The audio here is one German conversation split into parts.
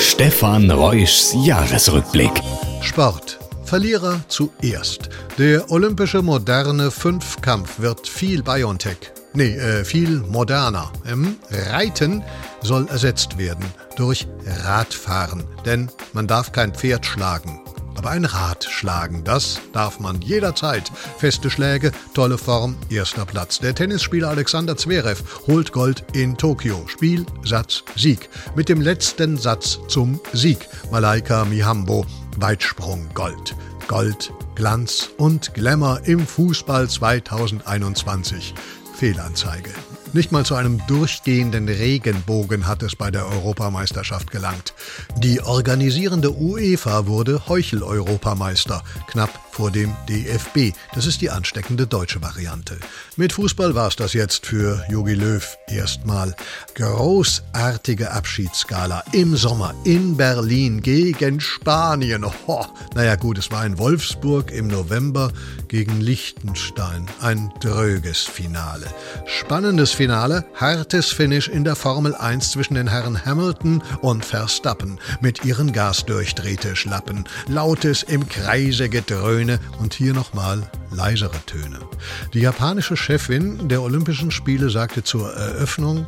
Stefan Reuschs Jahresrückblick. Sport. Verlierer zuerst. Der olympische moderne Fünfkampf wird viel Biontech. Nee, äh, viel moderner. Ähm, Reiten soll ersetzt werden durch Radfahren, denn man darf kein Pferd schlagen. Aber ein Rad schlagen, das darf man jederzeit. Feste Schläge, tolle Form, erster Platz. Der Tennisspieler Alexander Zverev holt Gold in Tokio. Spiel, Satz, Sieg. Mit dem letzten Satz zum Sieg. Malaika Mihambo, Weitsprung Gold. Gold, Glanz und Glamour im Fußball 2021. Fehlanzeige. Nicht mal zu einem durchgehenden Regenbogen hat es bei der Europameisterschaft gelangt. Die organisierende UEFA wurde Heuchel-Europameister, knapp vor dem DFB. Das ist die ansteckende deutsche Variante. Mit Fußball war es das jetzt für Jogi Löw erstmal. Großartige Abschiedsskala im Sommer in Berlin gegen Spanien. Oh, naja gut, es war in Wolfsburg im November gegen Liechtenstein. Ein dröges Finale. Spannendes Finale, hartes Finish in der Formel 1 zwischen den Herren Hamilton und Verstappen mit ihren gasdurchdrehte Schlappen. Lautes im Kreise Gedröhne und hier nochmal leisere Töne. Die japanische Chefin der Olympischen Spiele sagte zur Eröffnung,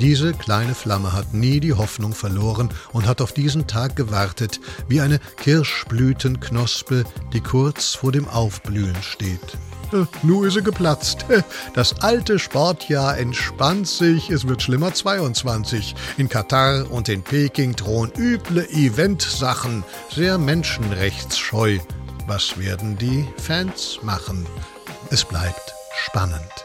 diese kleine Flamme hat nie die Hoffnung verloren und hat auf diesen Tag gewartet, wie eine Kirschblütenknospe, die kurz vor dem Aufblühen steht. Äh, nu ist sie geplatzt. Das alte Sportjahr entspannt sich, es wird schlimmer 22. In Katar und in Peking drohen üble Eventsachen, sehr menschenrechtsscheu. Was werden die Fans machen? Es bleibt spannend.